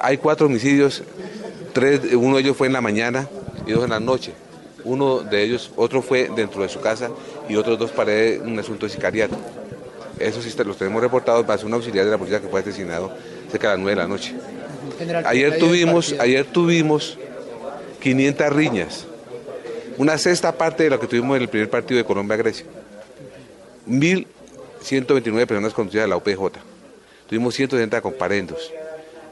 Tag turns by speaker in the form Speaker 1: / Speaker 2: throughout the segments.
Speaker 1: Hay cuatro homicidios. Tres, uno de ellos fue en la mañana y dos en la noche. Uno de ellos, otro fue dentro de su casa y otros dos paredes un asunto de sicariato. Esos sí los tenemos reportados para un auxiliar de la policía que fue asesinado cerca de las 9 de la noche. Ayer tuvimos, ayer tuvimos 500 riñas, una sexta parte de lo que tuvimos en el primer partido de Colombia-Grecia. 1.129 personas conducidas a la UPJ. Tuvimos 160 comparendos.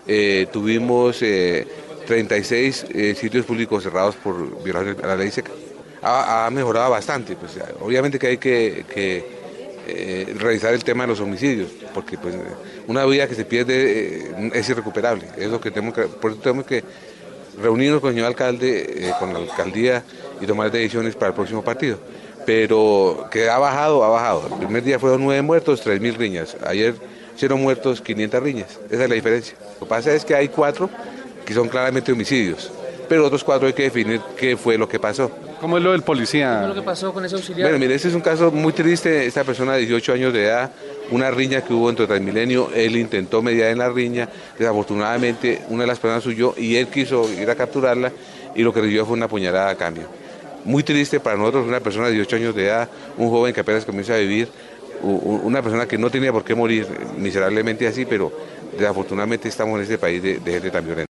Speaker 1: Eh, tuvimos eh, 36 eh, sitios públicos cerrados por violación a la ley seca. Ha, mejorado bastante. Pues, obviamente que hay que, que eh, revisar el tema de los homicidios, porque pues, una vida que se pierde eh, es irrecuperable. Es lo que tenemos por eso tenemos que reunirnos con el señor alcalde, con la alcaldía y tomar decisiones para el próximo partido. Pero que ha bajado, ha bajado. El primer día fueron nueve muertos, tres mil riñas. Ayer cero muertos, 500 riñas. Esa es la diferencia. Lo que pasa es que hay cuatro que son claramente homicidios, pero otros cuatro hay que definir qué fue lo que pasó.
Speaker 2: ¿Cómo es lo del policía?
Speaker 3: ¿Qué es lo que pasó con ese auxiliar?
Speaker 1: Bueno, mire, este es un caso muy triste. Esta persona de 18 años de edad, una riña que hubo entre Transmilenio, él intentó mediar en la riña, desafortunadamente una de las personas huyó y él quiso ir a capturarla y lo que recibió fue una puñalada a cambio. Muy triste para nosotros, una persona de 18 años de edad, un joven que apenas comienza a vivir, una persona que no tenía por qué morir miserablemente así, pero desafortunadamente estamos en este país de, gente tan violenta.